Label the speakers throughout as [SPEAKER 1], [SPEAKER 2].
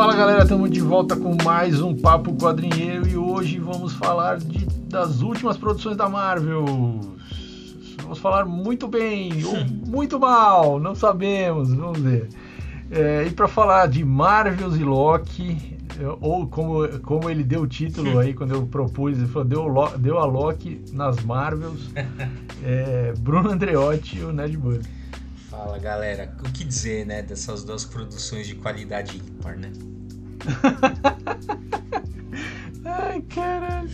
[SPEAKER 1] Fala galera, estamos de volta com mais um Papo Quadrinheiro e hoje vamos falar de, das últimas produções da Marvel. Vamos falar muito bem ou muito mal, não sabemos, vamos ver. É, e para falar de Marvels e Loki, ou como, como ele deu o título aí quando eu propus, ele falou, deu, deu a Loki nas Marvels, é, Bruno Andreotti e o Ned Budd.
[SPEAKER 2] Fala galera, o que dizer né, dessas duas produções de qualidade ímpar, né?
[SPEAKER 1] Ai, caralho.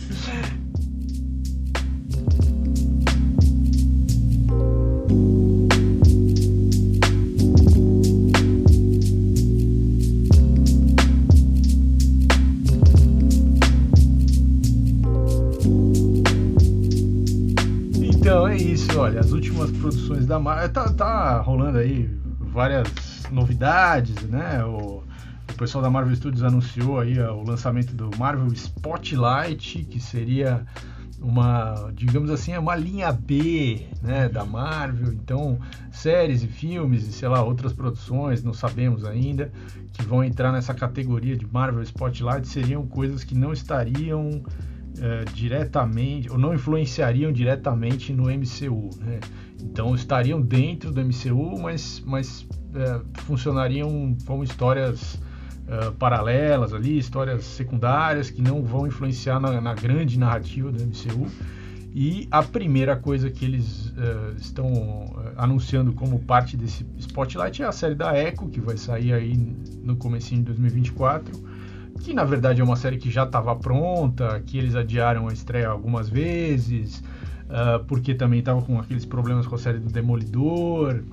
[SPEAKER 1] Então é isso, olha, as últimas produções da Marvel. Tá, tá rolando aí várias novidades, né? O, o pessoal da Marvel Studios anunciou aí o lançamento do Marvel Spotlight, que seria uma, digamos assim, uma linha B, né, da Marvel. Então, séries e filmes e sei lá, outras produções, não sabemos ainda, que vão entrar nessa categoria de Marvel Spotlight seriam coisas que não estariam é, diretamente ou não influenciariam diretamente no MCU, né? Então estariam dentro do MCU, mas, mas é, funcionariam como histórias uh, paralelas ali, histórias secundárias que não vão influenciar na, na, grande narrativa do MCU. E a primeira coisa que eles uh, estão anunciando como parte desse Spotlight é a série da Echo, que vai sair aí no começo de 2024 que na verdade é uma série que já estava pronta, que eles adiaram a estreia algumas vezes, uh, porque também estava com aqueles problemas com a série do Demolidor,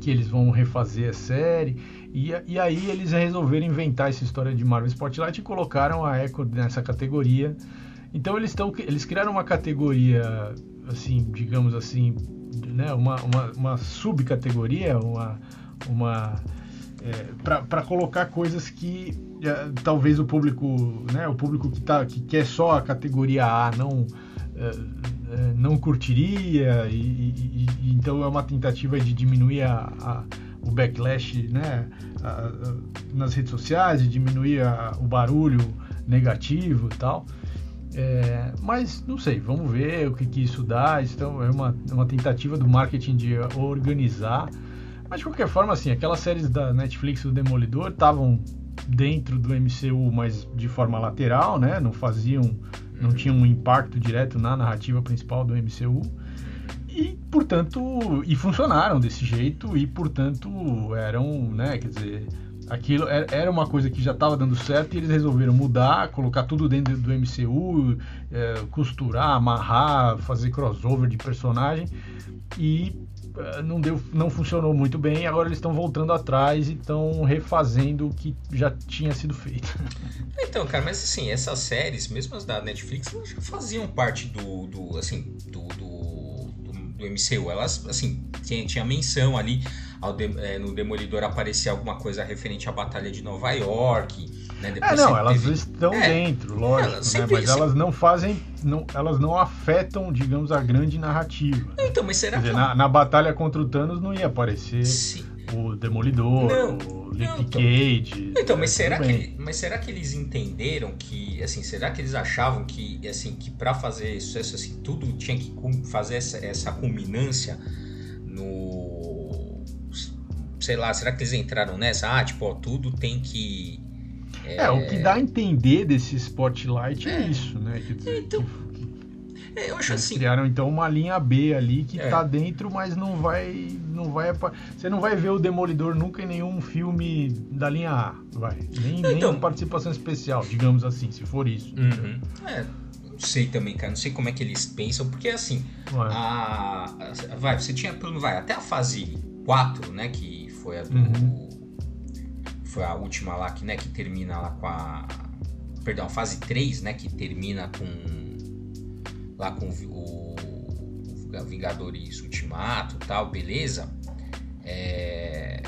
[SPEAKER 1] que eles vão refazer a série. E, e aí eles resolveram inventar essa história de Marvel Spotlight e colocaram a Echo nessa categoria. Então eles estão eles criaram uma categoria assim, digamos assim, né, uma, uma, uma subcategoria, uma, uma é, para colocar coisas que talvez o público, né, o público que, tá, que quer só a categoria A não é, é não curtiria e, e, e, então é uma tentativa de diminuir a, a o backlash né, a, nas redes sociais, de diminuir o barulho negativo e tal. É, mas não sei, vamos ver o que, que isso dá. Isso é uma, uma tentativa do marketing de organizar. Mas de qualquer forma, assim, aquelas séries da Netflix do Demolidor estavam dentro do MCU, mas de forma lateral, né? Não faziam, não tinham um impacto direto na narrativa principal do MCU e portanto e funcionaram desse jeito e portanto eram né quer dizer aquilo era uma coisa que já estava dando certo e eles resolveram mudar colocar tudo dentro do MCU é, costurar amarrar fazer crossover de personagem e é, não deu não funcionou muito bem agora eles estão voltando atrás e estão refazendo o que já tinha sido feito
[SPEAKER 2] então cara mas assim essas séries mesmo as da Netflix elas já faziam parte do, do assim do, do do MCU. Elas, assim, tinha, tinha menção ali de, é, no Demolidor aparecer alguma coisa referente à Batalha de Nova York. Né?
[SPEAKER 1] é, não, elas teve... estão é, dentro, lógico, né? sempre, né? mas sempre... elas não fazem, não, elas não afetam, digamos, a grande narrativa.
[SPEAKER 2] Então, mas será
[SPEAKER 1] dizer,
[SPEAKER 2] que...
[SPEAKER 1] Na, na, batalha contra o Thanos não ia aparecer Sim. o Demolidor, não, o Luke então, Cage...
[SPEAKER 2] Então, mas será, que, mas será que eles entenderam que, assim, será que eles achavam que, assim, que para fazer sucesso, assim, tudo tinha que fazer essa, essa culminância no... Sei lá, será que eles entraram nessa? Ah, tipo, ó, tudo tem que
[SPEAKER 1] é, é, o que dá a entender desse Spotlight é, é isso, né? Quer dizer,
[SPEAKER 2] então, é, eu acho
[SPEAKER 1] eles
[SPEAKER 2] assim.
[SPEAKER 1] criaram então uma linha B ali que é. tá dentro, mas não vai, não vai, você não vai ver o Demolidor nunca em nenhum filme da linha A, vai. Nem, então, nem participação especial, digamos assim, se for isso.
[SPEAKER 2] Uhum. É, não sei também, cara, não sei como é que eles pensam, porque assim, a, a, vai, você tinha, vai, até a fase 4, né, que foi a do uhum foi a última lá que, né, que termina lá com a. Perdão, fase 3, né? Que termina com. Lá com o, o Vingadores Ultimato tal, beleza. É,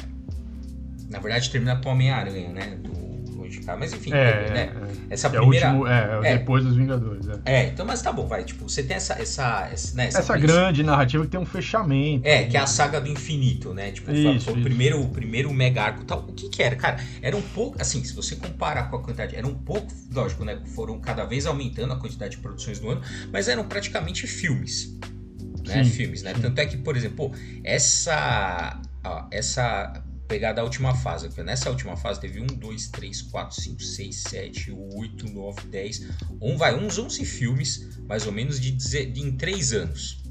[SPEAKER 2] na verdade termina com Homem-Aranha, né? Do Mas enfim,
[SPEAKER 1] é,
[SPEAKER 2] né?
[SPEAKER 1] É, essa primeira. É, o último, é, é, depois dos Vingadores. É.
[SPEAKER 2] é. então, mas tá bom, vai. Tipo, você tem essa. Essa, essa, né,
[SPEAKER 1] essa, essa grande narrativa que tem um fechamento.
[SPEAKER 2] É, que é a saga do infinito, né? Tipo, isso, foi, o primeiro, o primeiro mega arco tal. O que que era? Cara, era um pouco. Assim, se você comparar com a quantidade. Era um pouco. Lógico, né? Foram cada vez aumentando a quantidade de produções do ano, mas eram praticamente filmes. Né? Sim, filmes, né? Sim. Tanto é que, por exemplo, essa. Ó, essa pegar da última fase. Nessa última fase teve 1, 2, 3, 4, 5, 6, 7, 8, 9, 10. Um, vai, uns 11 filmes, mais ou menos, de, de em 3 anos.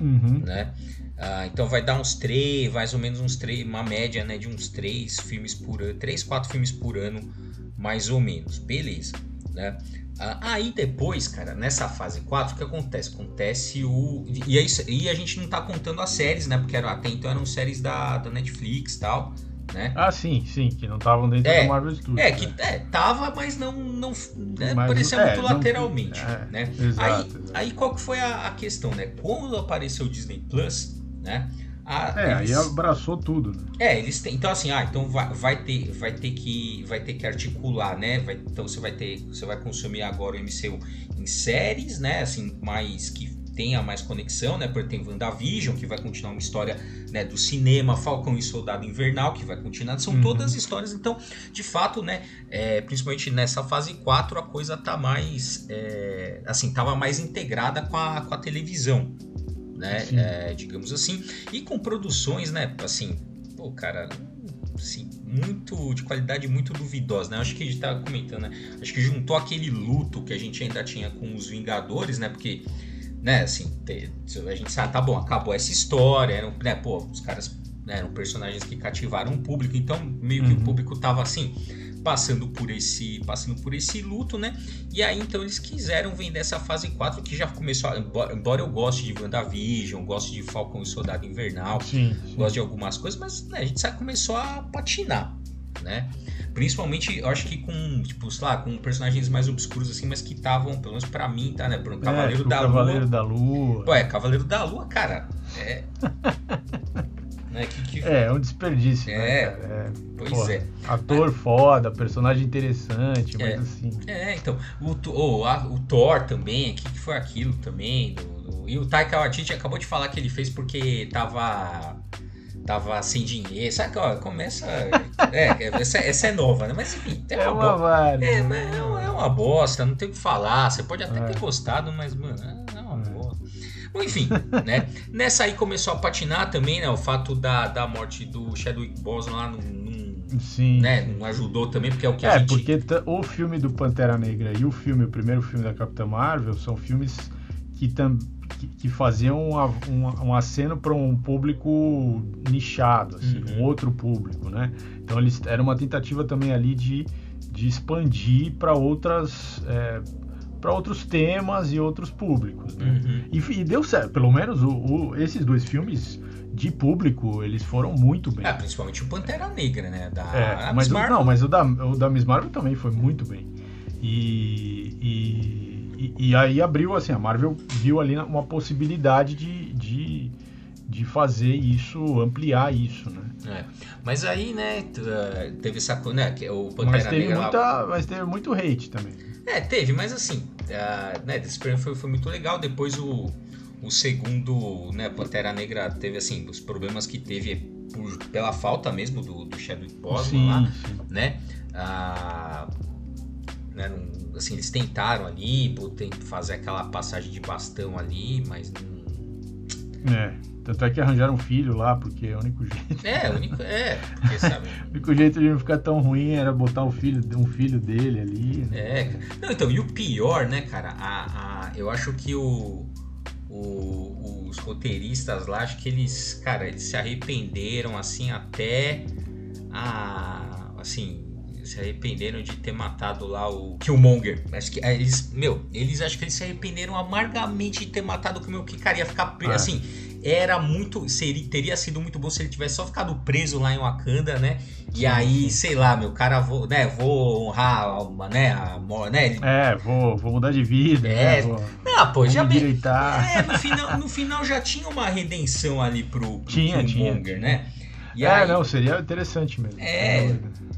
[SPEAKER 1] Uhum.
[SPEAKER 2] Né? Ah, então vai dar uns 3, mais ou menos uns 3, uma média né, de uns 3 filmes por ano, 3, 4 filmes por ano, mais ou menos. Beleza. Né? Ah, aí depois, cara, nessa fase 4, o que acontece? Acontece o. E, é isso, e a gente não tá contando as séries, né? Porque era, até então eram séries da, da Netflix e tal. Né?
[SPEAKER 1] Ah, sim, sim, que não estavam dentro
[SPEAKER 2] é,
[SPEAKER 1] do Marvel Studios.
[SPEAKER 2] É, que né? é, tava, mas não, não né, mas, parecia é, muito lateralmente. Não, é, né?
[SPEAKER 1] Exato,
[SPEAKER 2] aí,
[SPEAKER 1] exato.
[SPEAKER 2] aí qual que foi a, a, questão, né? Quando apareceu o Disney Plus, né?
[SPEAKER 1] A, é, eles... aí abraçou tudo. Né?
[SPEAKER 2] É, eles têm. Então assim, ah, então vai, vai, ter, vai ter que, vai ter que articular, né? Vai, então você vai ter, você vai consumir agora o MCU em séries, né? Assim, mais que tenha mais conexão, né? Porque tem WandaVision, que vai continuar uma história né, do cinema, Falcão e Soldado Invernal, que vai continuar. São uhum. todas histórias, então, de fato, né? É, principalmente nessa fase 4, a coisa tá mais. É, assim, tava mais integrada com a, com a televisão né? É, digamos assim. E com produções, né? Assim, pô, cara, assim, muito de qualidade muito duvidosa, né? Acho que a gente tava comentando, né? Acho que juntou aquele luto que a gente ainda tinha com os Vingadores, né? Porque, né, assim, a gente sabe, tá bom, acabou essa história, eram, né, pô, os caras né, eram personagens que cativaram o público, então meio que uhum. o público tava assim, passando por esse passando por esse luto, né? E aí então eles quiseram vender essa fase 4 que já começou, embora eu goste de WandaVision, goste de Falcão e Soldado Invernal,
[SPEAKER 1] sim, sim.
[SPEAKER 2] gosto de algumas coisas, mas né, a gente já começou a patinar, né? Principalmente, eu acho que com, tipo, sei lá, com personagens mais obscuros assim, mas que estavam, pelo menos pra mim, tá, né? Por um Cavaleiro é, tipo da
[SPEAKER 1] Cavaleiro
[SPEAKER 2] Lua.
[SPEAKER 1] da Lua.
[SPEAKER 2] Pô, é, Cavaleiro da Lua, cara. É.
[SPEAKER 1] Né? Que, que... É, é um desperdício,
[SPEAKER 2] né,
[SPEAKER 1] é,
[SPEAKER 2] né, É, pois Porra, é.
[SPEAKER 1] Ator foda, personagem interessante, mas
[SPEAKER 2] é,
[SPEAKER 1] assim.
[SPEAKER 2] É, então. O, o, a, o Thor também, o que, que foi aquilo também? Do, do... E o Taika Waititi acabou de falar que ele fez porque tava tava sem dinheiro. Sabe que ó, começa. É, essa, essa é nova, né? Mas enfim,
[SPEAKER 1] é, é uma, uma
[SPEAKER 2] bosta. É, é, é, uma bosta, não tem o que falar. Você pode até é. ter gostado, mas, mano, é uma. Bom, enfim, né? Nessa aí começou a patinar também, né? O fato da, da morte do Chadwick Boseman lá não, não,
[SPEAKER 1] Sim,
[SPEAKER 2] né?
[SPEAKER 1] sim.
[SPEAKER 2] não ajudou também, porque é o que
[SPEAKER 1] é,
[SPEAKER 2] a gente...
[SPEAKER 1] porque o filme do Pantera Negra e o filme, o primeiro filme da Capitã Marvel, são filmes que, tam, que, que faziam um, um, um aceno para um público nichado, assim, uhum. um outro público, né? Então eles era uma tentativa também ali de, de expandir para outras... É, para outros temas e outros públicos. Né? Uhum. E, e, deu certo. Pelo menos o, o, esses dois filmes de público, eles foram muito bem.
[SPEAKER 2] É, principalmente o Pantera Negra, né? Da
[SPEAKER 1] é, mas o, não, mas o da, o da Miss Marvel também foi muito bem. E, e, e, aí abriu, assim, a Marvel viu ali uma possibilidade de, de, de fazer isso, ampliar isso, né?
[SPEAKER 2] É. Mas aí, né, teve essa né, que o Pantera
[SPEAKER 1] mas teve
[SPEAKER 2] Negra...
[SPEAKER 1] Muita, lá... Mas teve muito hate também.
[SPEAKER 2] É, teve, mas assim, uh, né, desse prêmio foi, foi muito legal. Depois o, o segundo, né, Pantera Negra teve assim, os problemas que teve por, pela falta mesmo do, do Chadwick Boseman lá, sim. né? Né assim, eles tentaram ali, fazer aquela passagem de bastão ali, mas não.
[SPEAKER 1] É. Tanto é que arranjaram um filho lá, porque é o único jeito.
[SPEAKER 2] É, o único, é, porque, sabe?
[SPEAKER 1] o único jeito de não ficar tão ruim era botar um filho, um filho dele ali.
[SPEAKER 2] Né? É, não, então, e o pior, né, cara, a, a, eu acho que o, o, os roteiristas lá, acho que eles, cara, eles se arrependeram, assim, até a, assim, se arrependeram de ter matado lá o Killmonger. Acho que eles, meu, eles acho que eles se arrependeram amargamente de ter matado o Killmonger, que cara ia ficar, ah. assim, era muito. Seria, teria sido muito bom se ele tivesse só ficado preso lá em Wakanda, né? E aí, sei lá, meu cara, vou, né, vou honrar uma, né, a, né?
[SPEAKER 1] É, vou, vou mudar de vida. É, né, vou,
[SPEAKER 2] não, pô, já
[SPEAKER 1] me
[SPEAKER 2] É, no final, no final já tinha uma redenção ali pro, pro
[SPEAKER 1] tinha, Killmonger,
[SPEAKER 2] né?
[SPEAKER 1] E é, aí, não, seria interessante mesmo.
[SPEAKER 2] É,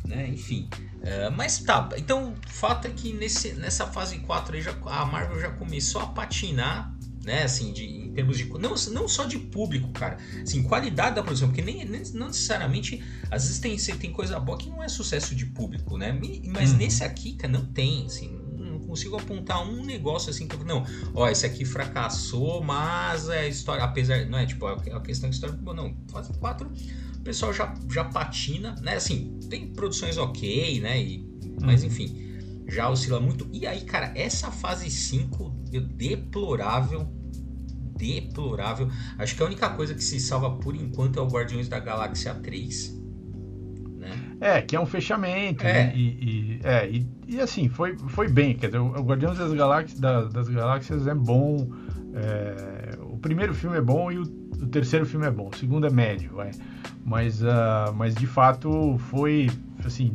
[SPEAKER 2] né, enfim. É, mas tá, então o fato é que nesse, nessa fase 4 aí já, a Marvel já começou a patinar, né, assim, de, em termos de. Não, não só de público, cara, assim, qualidade da produção, porque nem, nem não necessariamente. Às vezes tem, tem coisa boa que não é sucesso de público, né? Mas uhum. nesse aqui, cara, não tem, assim, não consigo apontar um negócio assim que eu. Não, ó, esse aqui fracassou, mas a história, apesar. Não é tipo, a questão história não, fase 4 o pessoal já, já patina, né? Assim, tem produções ok, né? E, mas uhum. enfim, já oscila muito. E aí, cara, essa fase 5, deplorável. Deplorável. Acho que a única coisa que se salva por enquanto é o Guardiões da Galáxia 3.
[SPEAKER 1] Né? É, que é um fechamento. É. Né? E, e, é, e, e, assim, foi, foi bem. Quer dizer, o Guardiões das Galáxias, das Galáxias é bom. É, o primeiro filme é bom e o, o, terceiro filme é bom. O segundo é médio, vai. Mas, uh, mas de fato foi assim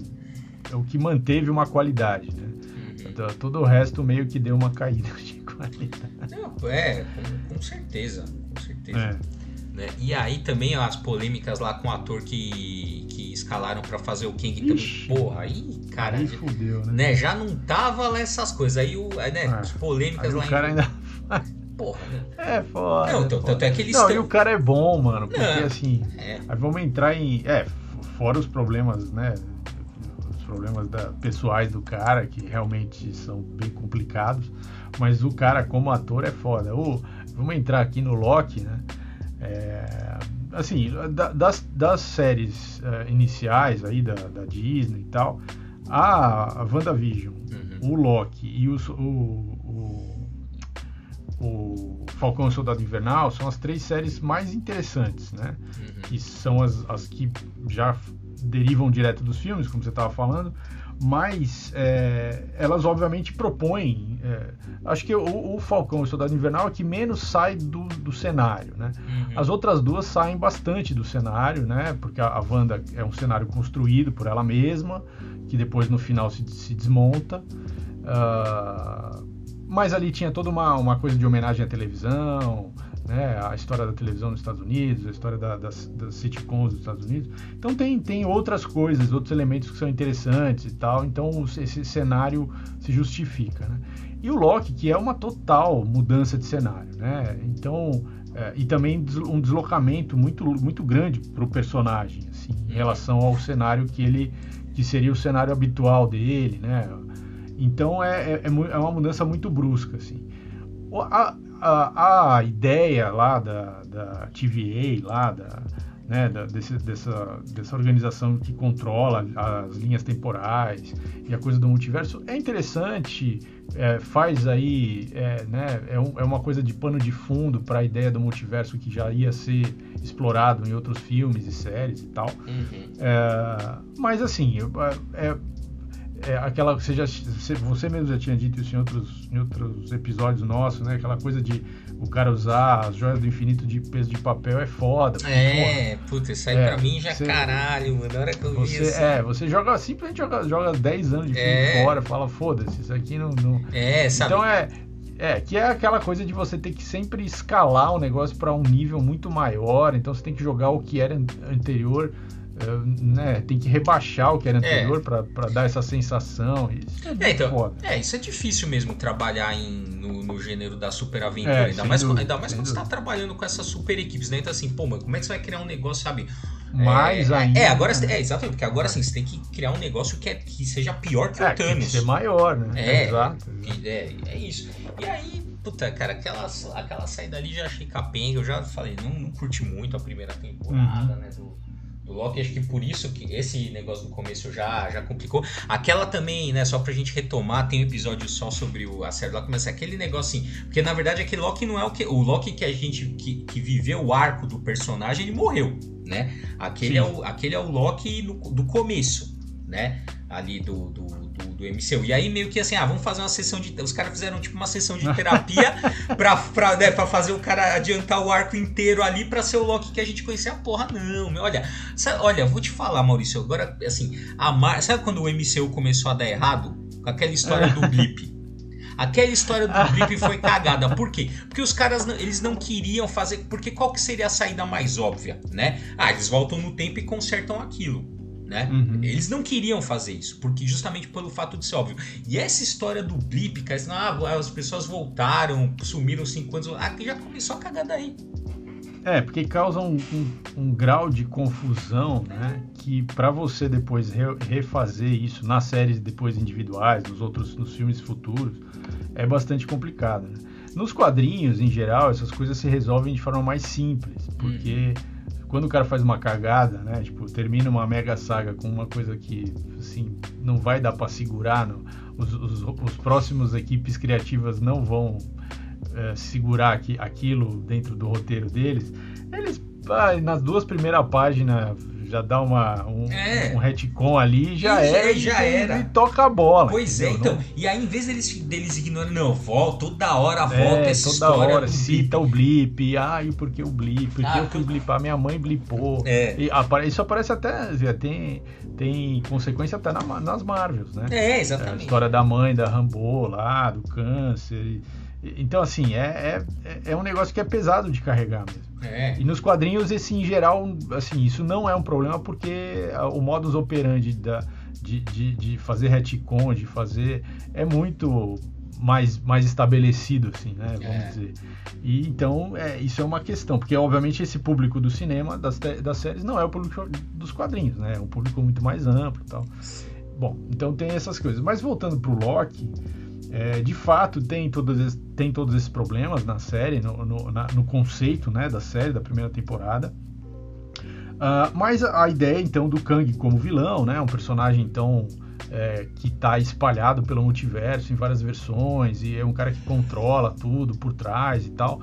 [SPEAKER 1] é o que manteve uma qualidade, né? Uhum. Todo o resto meio que deu uma caída de qualidade.
[SPEAKER 2] Não, é, com, com certeza, com certeza. É. Né? E aí também as polêmicas lá com o ator que, que escalaram para fazer o King Ixi, também. Porra, aí, cara. Aí
[SPEAKER 1] fudeu, né?
[SPEAKER 2] né? Já não tava lá essas coisas. Aí, o, né, é. as polêmicas
[SPEAKER 1] aí
[SPEAKER 2] lá
[SPEAKER 1] o cara
[SPEAKER 2] em...
[SPEAKER 1] ainda
[SPEAKER 2] porra, né?
[SPEAKER 1] É foda.
[SPEAKER 2] Não,
[SPEAKER 1] então,
[SPEAKER 2] tanto é que eles
[SPEAKER 1] Não, estão... e o cara é bom, mano, porque
[SPEAKER 2] não,
[SPEAKER 1] assim, é. aí vamos entrar em, é, fora os problemas, né, problemas da, pessoais do cara, que realmente são bem complicados, mas o cara como ator é foda. Ou, vamos entrar aqui no Loki, né, é, assim, da, das, das séries uh, iniciais aí da, da Disney e tal, a, a WandaVision, uhum. o Loki e o, o, o o Falcão e o Soldado Invernal são as três séries mais interessantes, né? Uhum. Que são as, as que já derivam direto dos filmes, como você estava falando, mas é, elas obviamente propõem. É, acho que o, o, Falcão e o Soldado Invernal é que menos sai do, do cenário, né? Uhum. As outras duas saem bastante do cenário, né? Porque a, a Wanda é um cenário construído por ela mesma, que depois no final se, se desmonta. Uh, mas ali tinha toda uma, uma coisa de homenagem à televisão, né? A história da televisão nos Estados Unidos, a história da, das, das sitcoms dos Estados Unidos. Então tem, tem outras coisas, outros elementos que são interessantes e tal. Então esse cenário se justifica, né? E o Loki, que é uma total mudança de cenário, né? Então é, e também um deslocamento muito, muito grande para o personagem, assim, em relação ao cenário que ele que seria o cenário habitual dele, né? Então é, é, é, é uma mudança muito brusca, assim. A, a, a ideia lá da, da TVA, lá da, né, da, desse, dessa, dessa organização que controla as linhas temporais e a coisa do multiverso é interessante, é, faz aí, é, né, é, um, é, uma coisa de pano de fundo para a ideia do multiverso que já ia ser explorado em outros filmes e séries e tal. Uhum. É, mas assim, é, é, aquela você já você mesmo já tinha dito isso em outros, em outros episódios nossos, né? Aquela coisa de o cara usar as joias do infinito de peso de papel é foda.
[SPEAKER 2] É, puta, isso aí é, pra mim já é você, caralho, mano. Na hora que eu
[SPEAKER 1] você, vi isso. É, você joga, simplesmente joga, joga 10 anos de filme é. fora, fala, foda-se, isso aqui não, não.
[SPEAKER 2] É, sabe?
[SPEAKER 1] Então é. É, que é aquela coisa de você ter que sempre escalar o negócio para um nível muito maior, então você tem que jogar o que era anterior né, tem que rebaixar o que era é. anterior é. para dar essa sensação. Isso
[SPEAKER 2] é, é então, foda. é, isso é difícil mesmo trabalhar em, no, no gênero da super aventura. É, ainda, mais, dúvida, ainda mais quando dúvida. você tá trabalhando com essas super equipes, né? Então assim, pô, mas como é que você vai criar um negócio, sabe?
[SPEAKER 1] Mais
[SPEAKER 2] é,
[SPEAKER 1] ainda.
[SPEAKER 2] É, agora é, exatamente, porque agora sim, você tem que criar um negócio que, é, que seja pior que o Thanos. Tem que
[SPEAKER 1] ser maior, né?
[SPEAKER 2] É, exato. É, é isso. E aí, puta, cara, aquela, aquela saída ali já achei capenga. Eu já falei, não, não curti muito a primeira temporada, uhum. né? Do, do Loki. Acho que por isso que esse negócio do começo já, já complicou. Aquela também, né, só pra gente retomar, tem um episódio só sobre o, a série Loki, mas é aquele negócio assim. Porque na verdade aquele Loki não é o que. O Loki que a gente que, que viveu o arco do personagem, ele morreu, né? Aquele, é o, aquele é o Loki no, do começo, né? Ali do, do do, do MCU. E aí meio que assim, ah, vamos fazer uma sessão de. Os caras fizeram tipo uma sessão de terapia pra, pra, né, pra fazer o cara adiantar o arco inteiro ali pra ser o Loki que a gente conhecia. A porra, não, meu. Olha, sabe, olha, vou te falar, Maurício. Agora, assim, a Mar... sabe quando o MCU começou a dar errado? Com aquela história do blip. Aquela história do blip foi cagada. Por quê? Porque os caras eles não queriam fazer. Porque qual que seria a saída mais óbvia, né? Ah, eles voltam no tempo e consertam aquilo. Né? Uhum. Eles não queriam fazer isso, porque justamente pelo fato de ser óbvio. E essa história do blip, cara, assim, ah, as pessoas voltaram, sumiram cinco anos, ah, já começou a cagar daí.
[SPEAKER 1] É, porque causa um, um, um grau de confusão, né? Que para você depois re, refazer isso nas séries depois individuais, nos outros, nos filmes futuros, é bastante complicado. Né? Nos quadrinhos, em geral, essas coisas se resolvem de forma mais simples, porque uhum quando o cara faz uma cagada, né? Tipo, termina uma mega saga com uma coisa que, assim, não vai dar para segurar, não. Os, os, os, próximos equipes criativas não vão é, segurar aqui, aquilo dentro do roteiro deles. Eles, ah, nas duas primeiras páginas, já dá uma, um, é. um retcon ali já e, é. Já e, era. E toca a bola.
[SPEAKER 2] Pois é, entendeu? é, então. Não... E aí, em vez deles, deles ignorando, não, volta, toda hora volta é, essa toda história. hora
[SPEAKER 1] cita o blip. Ah, e por que o blip? Por que ah, eu fui blipar? Minha mãe blipou. É. E apare, isso aparece até. Tem, tem consequência até na, nas Marvels, né?
[SPEAKER 2] É, exatamente.
[SPEAKER 1] a história da mãe da Rambo lá, do câncer. Então, assim, é, é, é um negócio que é pesado de carregar mesmo. É. E nos quadrinhos, esse em geral, assim, isso não é um problema porque o modus operandi da, de, de, de fazer retcon, de fazer. é muito mais, mais estabelecido, assim, né? Vamos é. dizer. E então, é, isso é uma questão, porque obviamente esse público do cinema, das, das séries, não é o público dos quadrinhos, né? É um público muito mais amplo e tal. Bom, então tem essas coisas. Mas voltando pro Loki. É, de fato, tem todos, tem todos esses problemas na série, no, no, na, no conceito né, da série, da primeira temporada. Uh, mas a ideia, então, do Kang como vilão, né, um personagem, então, é, que está espalhado pelo multiverso em várias versões, e é um cara que controla tudo por trás e tal,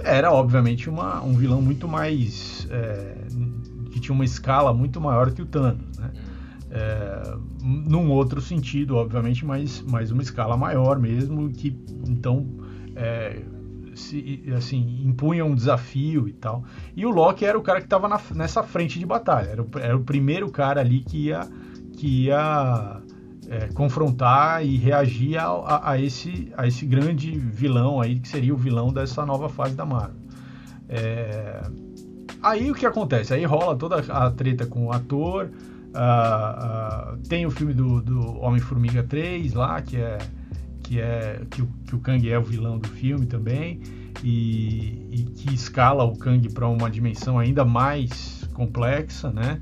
[SPEAKER 1] era, obviamente, uma, um vilão muito mais... É, que tinha uma escala muito maior que o Thanos? É, num outro sentido, obviamente, mas, mas uma escala maior mesmo, que então é, se, assim, impunha um desafio e tal. E o Loki era o cara que estava nessa frente de batalha, era o, era o, primeiro cara ali que ia, que ia é, confrontar e reagir a, a, a, esse, a esse grande vilão aí, que seria o vilão dessa nova fase da Marvel. É, aí o que acontece? Aí rola toda a treta com o ator, Uh, uh, tem o filme do, do Homem-Formiga 3 lá, que é que é que o, que o Kang é o vilão do filme também e, e que escala o Kang para uma dimensão ainda mais complexa, né?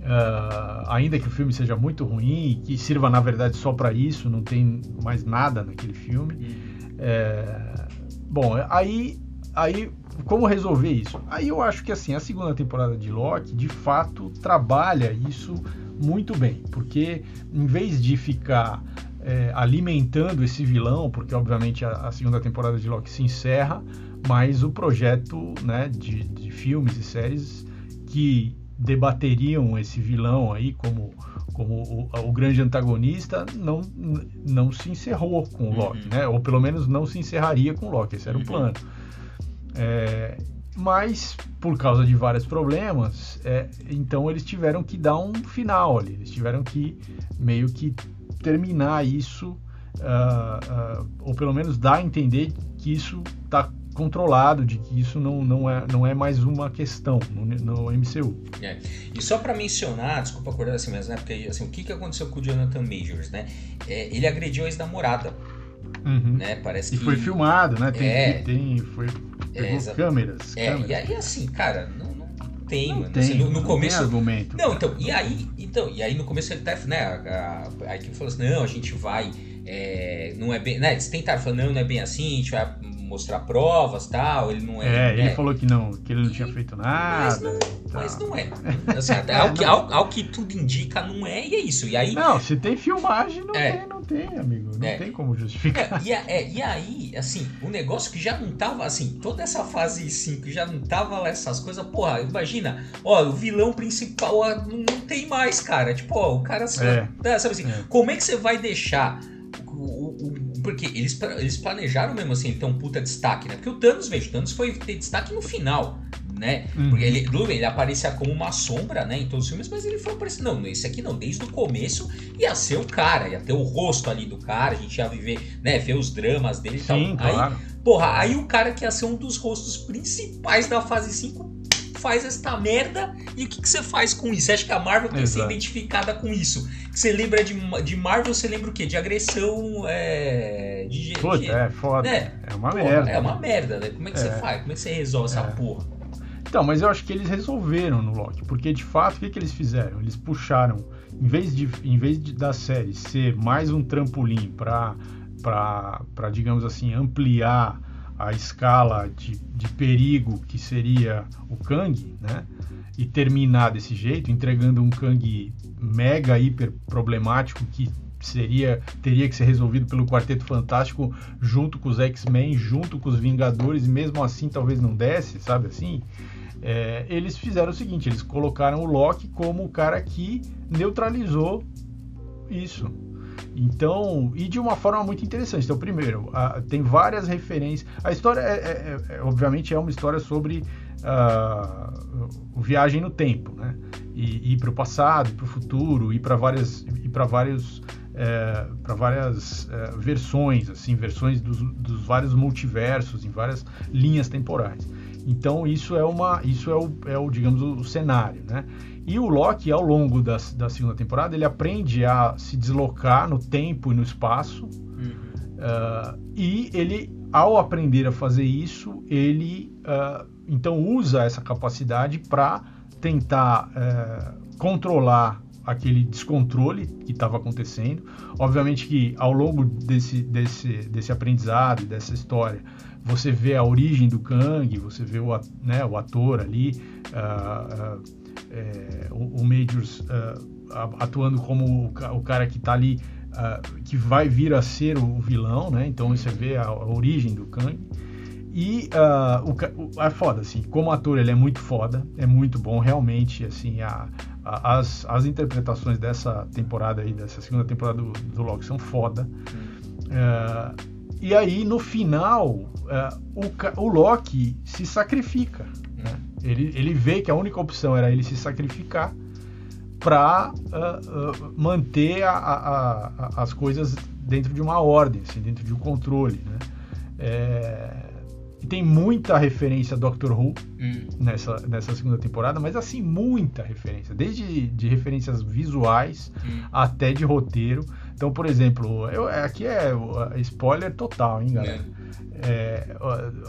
[SPEAKER 1] Uh, ainda que o filme seja muito ruim e que sirva na verdade só para isso, não tem mais nada naquele filme. Uhum. É, bom, aí aí como resolver isso? Aí eu acho que assim, a segunda temporada de Loki, de fato, trabalha isso muito bem, porque em vez de ficar é, alimentando esse vilão, porque obviamente a, a, segunda temporada de Loki se encerra, mas o projeto né, de, de filmes e séries que debateriam esse vilão aí como, como o, o, grande antagonista não, não se encerrou com o Loki, uhum. né? Ou pelo menos não se encerraria com o Loki, esse era uhum. o plano. É, mas por causa de vários problemas, é, então eles tiveram que dar um final ali, eles tiveram que meio que terminar isso, uh, uh, ou pelo menos dar a entender que isso está controlado, de que isso não, não, é, não é mais uma questão no, no MCU.
[SPEAKER 2] É. E só para mencionar, desculpa acordar assim mesmo, né? Porque assim, o que, que aconteceu com o Jonathan Majors, né? É, ele agrediu a ex-namorada. Uhum. Né? Parece
[SPEAKER 1] e
[SPEAKER 2] que...
[SPEAKER 1] foi filmado, né? Tem, é... tem foi pegou é, câmeras,
[SPEAKER 2] é,
[SPEAKER 1] câmeras.
[SPEAKER 2] E aí assim, cara, não, não tem, não mano. Tem, assim, no, no começo.
[SPEAKER 1] argumento.
[SPEAKER 2] Não, então, e aí, então, e aí no começo ele tá, né? A, a, a equipe falou assim: não, a gente vai. É, não é bem. Né, eles tentaram falar, não, não é bem assim, a gente vai mostrar provas tal. Ele não é.
[SPEAKER 1] É, ele né? falou que não, que ele não tinha feito nada.
[SPEAKER 2] Mas não, mas não é. Assim, ao, que, ao, ao, que tudo indica, não é, e é isso. E aí.
[SPEAKER 1] Não, se tem filmagem, não é. tem, não tem, amigo. Não é. tem como justificar.
[SPEAKER 2] É, e, é, e aí, assim, o negócio que já não tava, assim, toda essa fase 5 já não tava lá essas coisas, porra, imagina, ó, o vilão principal ó, não, não, tem mais, cara. Tipo, ó, o cara. É. Né, sabe assim, como é que você vai deixar porque eles, eles planejaram mesmo assim, ter um puta destaque, né? Porque o Thanos, veja, o Thanos foi ter destaque no final, né? Uhum. Porque ele, ele aparecia como uma sombra, né, em todos os filmes, mas ele foi aparecendo, não, esse aqui não, desde o começo ia ser o cara, ia ter o rosto ali do cara, a gente ia viver, né, ver os dramas dele e tal.
[SPEAKER 1] Claro.
[SPEAKER 2] Aí, porra, aí o cara que ia ser um dos rostos principais da fase 5 faz esta merda e o que, que você faz com isso? Você acha que a Marvel quer ser identificada com isso? Que você lembra de, de Marvel, você lembra o quê? De agressão é, de
[SPEAKER 1] Puta, de, é foda. Né? É uma porra, merda.
[SPEAKER 2] É uma merda, né? Como é que é. você faz? Como é que você resolve essa é. porra?
[SPEAKER 1] Então, mas eu acho que eles resolveram no Loki, porque de fato o que, que eles fizeram? Eles puxaram, em vez de, em vez de da série ser mais um trampolim para para, digamos assim, ampliar a escala de, de perigo que seria o Kang, né? E terminar desse jeito, entregando um Kang mega hiper problemático que seria teria que ser resolvido pelo Quarteto Fantástico junto com os X-Men, junto com os Vingadores, e mesmo assim talvez não desse, sabe assim? É, eles fizeram o seguinte: eles colocaram o Loki como o cara que neutralizou isso. Então, e de uma forma muito interessante. Então, primeiro, a, tem várias referências. A história, é, é, é, obviamente, é uma história sobre uh, viagem no tempo, né? E ir para o passado, para o futuro, ir para várias, para vários, é, para várias é, versões, assim, versões dos, dos, vários multiversos, em várias linhas temporais. Então, isso é uma, isso é o, é o digamos, o cenário, né? E o Loki, ao longo da, da segunda temporada, ele aprende a se deslocar no tempo e no espaço. Uhum. Uh, e ele, ao aprender a fazer isso, ele uh, então usa essa capacidade para tentar uh, controlar aquele descontrole que estava acontecendo. Obviamente que ao longo desse, desse, desse aprendizado, dessa história, você vê a origem do Kang, você vê o, né, o ator ali. Uh, uh, é, o, o Majors uh, atuando como o, o, cara que está ali, uh, que vai vir a ser o vilão, né? Então você vê a, a origem do Kang. E uh, o, é foda, assim, como ator ele é muito foda, é muito bom, realmente, assim, a, a, as, as interpretações dessa temporada aí, dessa segunda temporada do, do Loki são foda. Uh, e aí, no final, uh, o, o Loki se sacrifica? Ele, ele vê que a única opção era ele se sacrificar para uh, uh, manter a, a, a, as coisas dentro de uma ordem, assim, dentro de um controle. Né? É, e tem muita referência a Doctor Who hum. nessa, nessa segunda temporada, mas assim, muita referência, desde de referências visuais hum. até de roteiro. Então, por exemplo, eu, aqui é spoiler total, hein, galera? É. É,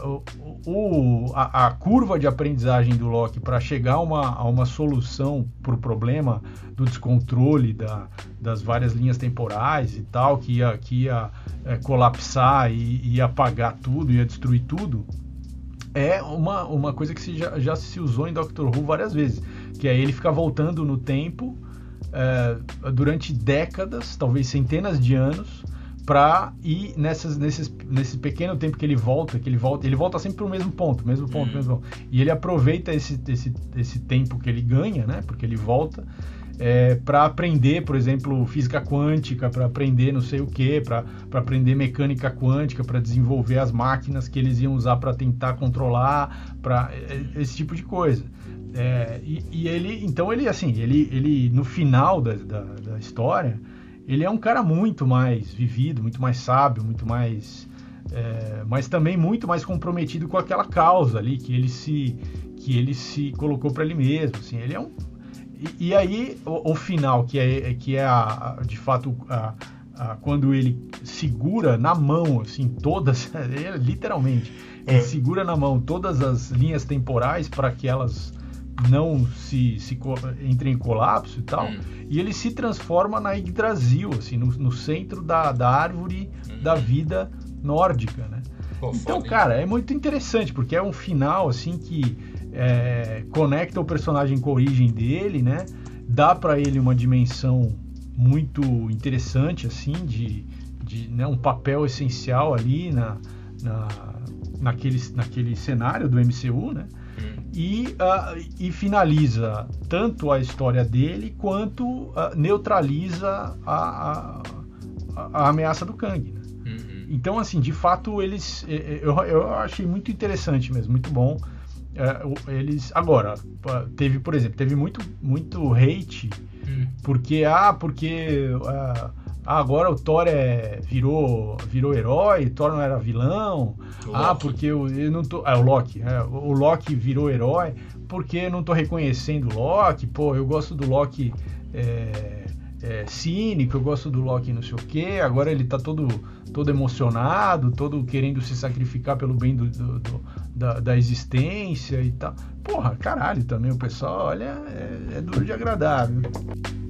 [SPEAKER 1] o, o, a, a, curva de aprendizagem do Loki para chegar a uma, a uma solução para o problema do descontrole da, das várias linhas temporais e tal, que ia, que ia é, colapsar e ia apagar tudo, ia destruir tudo, é uma, uma coisa que se já, já se usou em Doctor Who várias vezes, que é ele ficar voltando no tempo é, durante décadas, talvez centenas de anos, para ir nessas, nesses, nesse pequeno tempo que ele volta, que ele volta, ele volta sempre para o mesmo ponto, mesmo ponto, uhum. mesmo ponto. E ele aproveita esse, esse, esse tempo que ele ganha, né? Porque ele volta é, para aprender, por exemplo, física quântica, para aprender não sei o que, para aprender mecânica quântica, para desenvolver as máquinas que eles iam usar para tentar controlar, para é, esse tipo de coisa. É, e, e, ele, então ele assim, ele, ele no final da, da, da, história, ele é um cara muito mais vivido, muito mais sábio, muito mais, é, mas também muito mais comprometido com aquela causa ali que ele se, que ele se colocou para ele mesmo. Assim, ele é um e, e aí o, o, final que é que é a, a de fato a, quando ele segura na mão assim todas, literalmente, ele é. segura na mão todas as linhas temporais para que elas não se, se entre em colapso e tal, hum. e ele se transforma na Yggdrasil, assim, no, no centro da, da árvore hum. da vida nórdica, né? Pô, então, foda, cara, é muito interessante, porque é um final, assim, que é, conecta o personagem com a origem dele, né? Dá para ele uma dimensão muito interessante, assim, de, de né, um papel essencial ali na, na, naquele, naquele cenário do MCU, né? E, uh, e finaliza tanto a história dele quanto uh, neutraliza a, a, a, ameaça do Kang. Né? Uhum. Então, assim, de fato, eles. Eu, eu achei muito interessante mesmo, muito bom. Uh, eles. Agora, teve, por exemplo, teve muito, muito hate, uhum. porque, ah, porque ah, agora o Thor é, virou, virou herói, Thor não era vilão. Ah, porque eu, eu não tô. É, o Loki. É, o Loki virou herói porque eu não tô reconhecendo o Loki. Pô, eu gosto do Loki é, é, cínico, eu gosto do Loki não sei o quê. Agora ele tá todo, todo emocionado, todo querendo se sacrificar pelo bem do, do, do da, da, existência e tal. Porra, caralho também, o pessoal, olha, é, é duro de agradável.
[SPEAKER 2] Loki,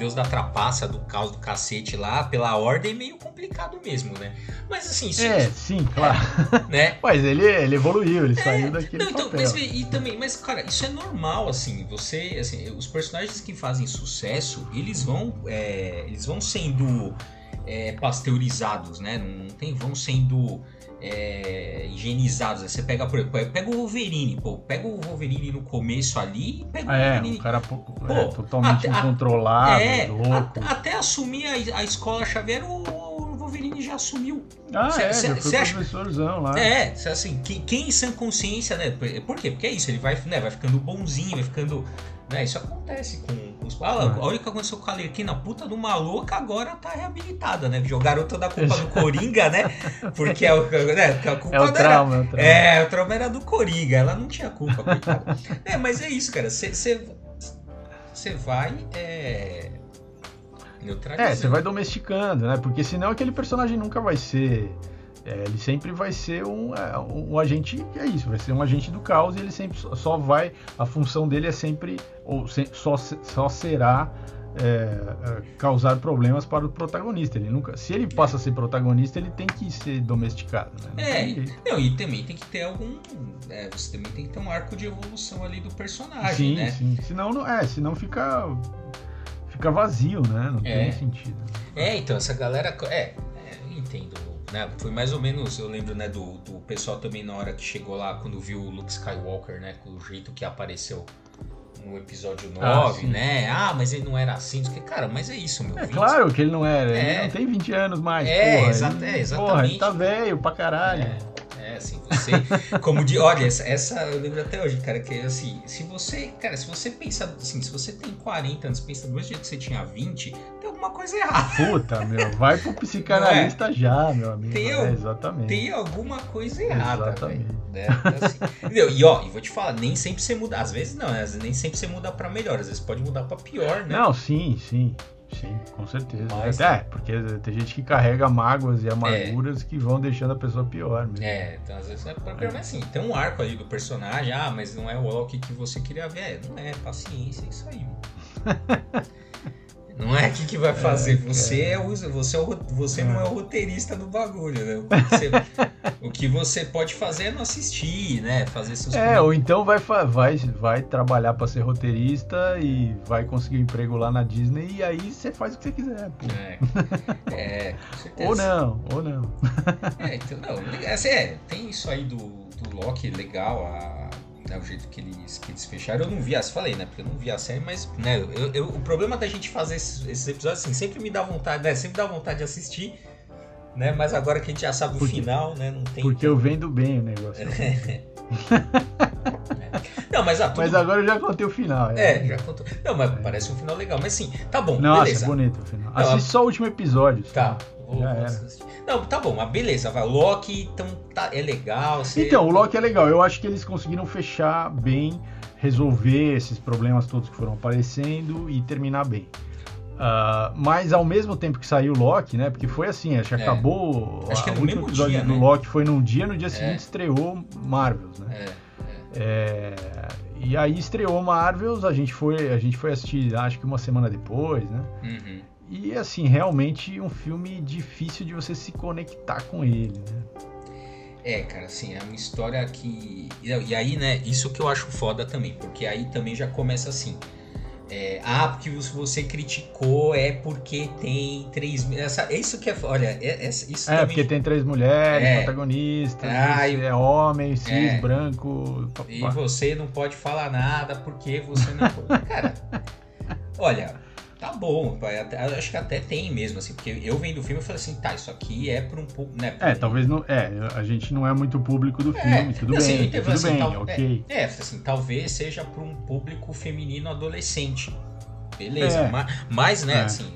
[SPEAKER 2] Deus da trapaça, do caos do cacete lá, pela ordem, meio complicado mesmo, né? Mas assim.
[SPEAKER 1] É, sim, claro. É, né? mas ele, ele evoluiu, ele é, saiu daquele. Não, então,
[SPEAKER 2] mas, e também, mas, cara, isso é normal, assim. Você. Assim, os personagens que fazem sucesso, eles vão. É, eles vão sendo é, pasteurizados, né? Não tem, vão sendo é, higienizados. Você pega, por exemplo, pega o Wolverine, pô, pega o Wolverine no começo ali e pega
[SPEAKER 1] o
[SPEAKER 2] é,
[SPEAKER 1] Wolverine. Um cara pô, é, totalmente até, incontrolável,
[SPEAKER 2] é, louco. A, até assumir a, a escola Xavier, o, o já assumiu.
[SPEAKER 1] Ah, cê, é, cê, já foi acha... professorzão lá.
[SPEAKER 2] É, assim, quem, quem em sã consciência, né? Por quê? Porque é isso, ele vai, né, vai ficando bonzinho, vai ficando né? Isso acontece com os. Ah, a única que aconteceu com a Lerquina, puta do maluca, agora tá reabilitada, né? Jogaram toda a culpa do Coringa, né? Porque é o, né? a culpa
[SPEAKER 1] é o trauma,
[SPEAKER 2] era,
[SPEAKER 1] é o trauma.
[SPEAKER 2] É, o trauma era do Coringa, ela não tinha culpa, coitada. é, mas é isso, cara. Você vai. É,
[SPEAKER 1] é, você vai domesticando, né? Porque senão aquele personagem nunca vai ser é, ele sempre vai ser um, é, um, um, agente, é isso, vai ser um agente do caos e ele sempre só vai, a função dele é sempre, ou se, só, só será é, é, causar problemas para o protagonista. Ele nunca, se ele passa a ser protagonista, ele tem que ser domesticado. Né?
[SPEAKER 2] é, não, e também tem que ter algum, é, você também tem que ter um arco de evolução ali do personagem,
[SPEAKER 1] sim,
[SPEAKER 2] né?
[SPEAKER 1] Sim, senão não é, senão fica fica vazio, né? Não tem sentido.
[SPEAKER 2] É, então essa galera, é, entendo né? Foi mais ou menos, eu lembro, né, do, do pessoal também na hora que chegou lá, quando viu o Luke Skywalker, né, com o jeito que apareceu no episódio 9, ah, né? Ah, mas ele não era assim. Que, cara, mas é isso, meu.
[SPEAKER 1] É 20... claro que ele não era. É. Ele não tem 20 anos mais. É, porra,
[SPEAKER 2] exa
[SPEAKER 1] ele,
[SPEAKER 2] é exatamente. Porra,
[SPEAKER 1] ele tá velho pra caralho.
[SPEAKER 2] É assim, você, como de, olha, essa, essa, eu lembro até hoje, cara, que assim, se você, cara, se você pensa assim, se você tem 40 anos, pensa do mesmo jeito que você tinha 20, tem alguma coisa errada.
[SPEAKER 1] Puta, meu, vai pro psicanalista é? já, meu amigo.
[SPEAKER 2] Tem,
[SPEAKER 1] é, exatamente.
[SPEAKER 2] Tem alguma coisa errada, exatamente. Né? Assim, e ó, e vou te falar, nem sempre você muda, às vezes não, né? nem sempre você muda para melhor, às vezes pode mudar para pior, né?
[SPEAKER 1] Não, sim, sim. Sim, com certeza. Mas, é, porque tem gente que carrega mágoas e amarguras é. que vão deixando a pessoa pior mesmo.
[SPEAKER 2] É, então às vezes é pior, mas assim, tem um arco ali do personagem, ah, mas não é o Loki que você queria ver. É, não é, paciência, é isso aí. Não é aqui que vai fazer. É, você é o, você, é o, você não é o roteirista do bagulho, né? O que, você, o que você pode fazer é não assistir, né? Fazer seus.
[SPEAKER 1] É, ou então vai, vai, vai trabalhar para ser roteirista e vai conseguir um emprego lá na Disney e aí você faz o que você quiser. Pô.
[SPEAKER 2] É, é com certeza.
[SPEAKER 1] Ou não, ou não.
[SPEAKER 2] É, então, não, assim, é, tem isso aí do, do Loki legal, a né, o jeito que eles, que eles fecharam. Eu não vi, as falei, né? Porque eu não vi a série, mas né, eu, eu, o problema da gente fazer esses, esses, episódios assim, sempre me dá vontade, né? Sempre dá vontade de assistir, né? Mas agora que a gente já sabe o porque, final, né? Não tem.
[SPEAKER 1] Porque eu vendo bem o negócio.
[SPEAKER 2] Não, mas, ah, tudo...
[SPEAKER 1] mas agora eu já contei o final.
[SPEAKER 2] É, é já contou. Não, mas é. parece um final legal. Mas sim, tá bom,
[SPEAKER 1] Nossa,
[SPEAKER 2] beleza.
[SPEAKER 1] é bonito o final. Não, Assiste só o último episódio.
[SPEAKER 2] Tá. Não, tá bom, mas beleza, vai. O Loki então, tá, é legal. Você...
[SPEAKER 1] Então, o Loki é legal. Eu acho que eles conseguiram fechar bem, resolver esses problemas todos que foram aparecendo e terminar bem. Uh, mas ao mesmo tempo que saiu o Loki, né? Porque foi assim, acho que é. acabou.
[SPEAKER 2] Acho que
[SPEAKER 1] o último episódio
[SPEAKER 2] dia,
[SPEAKER 1] do
[SPEAKER 2] né?
[SPEAKER 1] Loki foi num dia, no dia é. seguinte estreou Marvels, né?
[SPEAKER 2] É,
[SPEAKER 1] é. é. e aí estreou Marvels, a gente foi, a gente foi assistir, acho que uma semana depois, né?
[SPEAKER 2] Uhum.
[SPEAKER 1] E assim, realmente um filme difícil de você se conectar com ele, né?
[SPEAKER 2] É, cara, assim, é uma história que. E aí, né, isso que eu acho foda também, porque aí também já começa assim. É, ah, porque você criticou é porque tem três. Essa, é isso que é. Olha, é, é isso
[SPEAKER 1] É, também... porque tem três mulheres é. protagonistas, ah, é homem, cis, é. branco.
[SPEAKER 2] E você não pode falar nada porque você não. Cara, olha, bom. Acho que até tem mesmo, assim, porque eu vendo o filme e falei assim, tá, isso aqui é para um pouco. Né,
[SPEAKER 1] é, talvez não. É, a gente não é muito público do é, filme, tudo assim, bem. Tudo assim, bem, tal, ok.
[SPEAKER 2] É, é, assim, talvez seja para um público feminino adolescente. Beleza. É. Mas, mas, né, é. assim,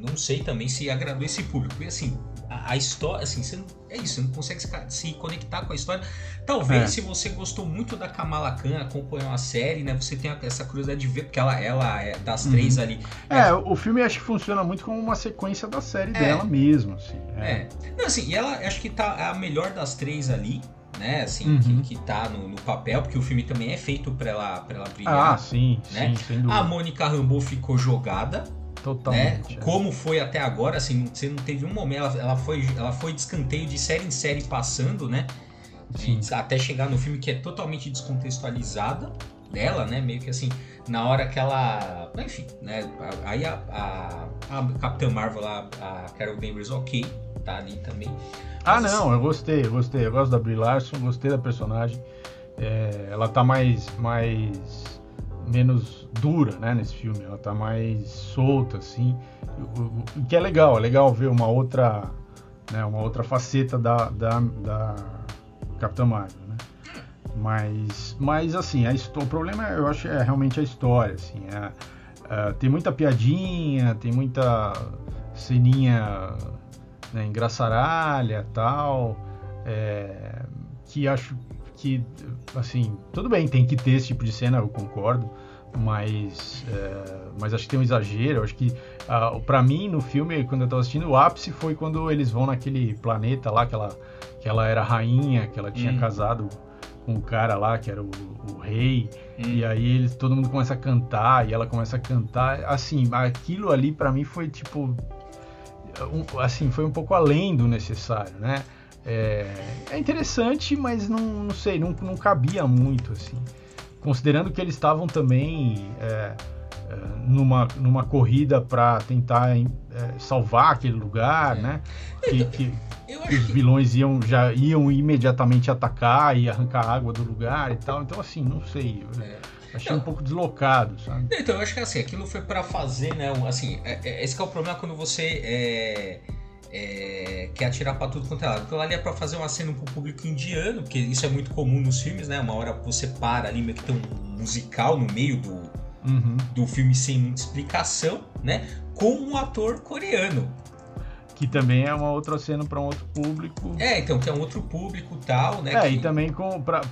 [SPEAKER 2] não sei também se agradou esse público. E assim, a, a história, assim, você não, é isso, você não consegue se, se conectar com a história. Talvez é. se você gostou muito da Kamala Khan, acompanhou a série, né? Você tenha essa curiosidade de ver, porque ela, ela é das uhum. três ali.
[SPEAKER 1] É, é, o filme acho que funciona muito como uma sequência da série é. dela mesmo, assim.
[SPEAKER 2] É. é. Não, assim, e ela acho que tá a melhor das três ali né, assim, uhum. que, que tá no, no, papel, porque o filme também é feito para ela, pra ela brilhar.
[SPEAKER 1] Ah, sim,
[SPEAKER 2] né?
[SPEAKER 1] sim, sem dúvida.
[SPEAKER 2] A Mônica Rambeau ficou jogada,
[SPEAKER 1] Totalmente.
[SPEAKER 2] Né? É. Como foi até agora, assim, você não teve um momento. Ela, ela, foi, ela foi de escanteio de série em série passando, né? De, até chegar no filme que é totalmente descontextualizada dela, né? Meio que assim, na hora que ela. Enfim, né? Aí a, a, a Capitã Marvel lá, a Carol Danvers, ok, tá ali também.
[SPEAKER 1] Ah, Mas, não, eu gostei, eu gostei. Eu gosto da Brie Larson, gostei da personagem. É, ela tá mais. mais menos dura, né, nesse filme. Ela tá mais solta, assim. O, que é legal, é legal ver uma outra, né, uma outra faceta da, da, da Capitã Marvel, né? Mas, mas assim, a, o problema eu acho é realmente a história, assim. É, é, tem muita piadinha, tem muita ceninha né, engraçaralha, tal, é, que acho que, assim, tudo bem, tem que ter esse tipo de cena, eu concordo, mas, é, mas acho que tem um exagero. Acho que, uh, para mim, no filme, quando eu tava assistindo, o ápice foi quando eles vão naquele planeta lá, que ela, que ela era rainha, que ela tinha hum. casado com o cara lá, que era o, o rei, hum. e aí eles, todo mundo começa a cantar, e ela começa a cantar. Assim, aquilo ali para mim foi tipo. Um, assim, foi um pouco além do necessário, né? É, é interessante, mas não, não sei, não, não cabia muito, assim. Considerando que eles estavam também é, é, numa, numa corrida para tentar é, salvar aquele lugar, né? Que, então, que, que os vilões iam, já iam imediatamente atacar e arrancar água do lugar e tal. Então, assim, não sei. É. Achei um pouco deslocado, sabe?
[SPEAKER 2] Então, eu acho que assim, aquilo foi para fazer, né? Assim, é, é, esse é o problema quando você é, é, quer atirar pra tudo quanto é lado. Aquilo ali é pra fazer uma cena pro público indiano, porque isso é muito comum nos filmes, né? Uma hora você para ali, meio que tem um musical no meio do, uhum. do filme sem muita explicação, né? Com um ator coreano.
[SPEAKER 1] Que também é uma outra cena para um outro público.
[SPEAKER 2] É, então, que é um outro público tal, né?
[SPEAKER 1] É,
[SPEAKER 2] que...
[SPEAKER 1] e também para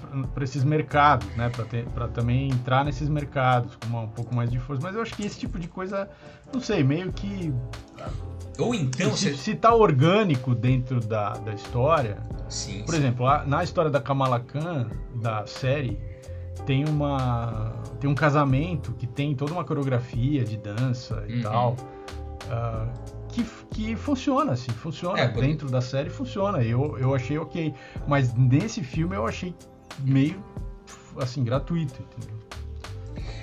[SPEAKER 1] esses mercados, né? Para também entrar nesses mercados com uma, um pouco mais de força. Mas eu acho que esse tipo de coisa, não sei, meio que
[SPEAKER 2] ou então.
[SPEAKER 1] Se, você... se tá orgânico dentro da, da história.
[SPEAKER 2] Sim.
[SPEAKER 1] Por
[SPEAKER 2] sim.
[SPEAKER 1] exemplo, na história da Kamala Khan, da série, tem uma. Tem um casamento que tem toda uma coreografia de dança e uhum. tal. Uh, que, que funciona, assim, funciona. É, dentro da série funciona. Eu, eu achei ok. Mas nesse filme eu achei meio assim, gratuito, entendeu?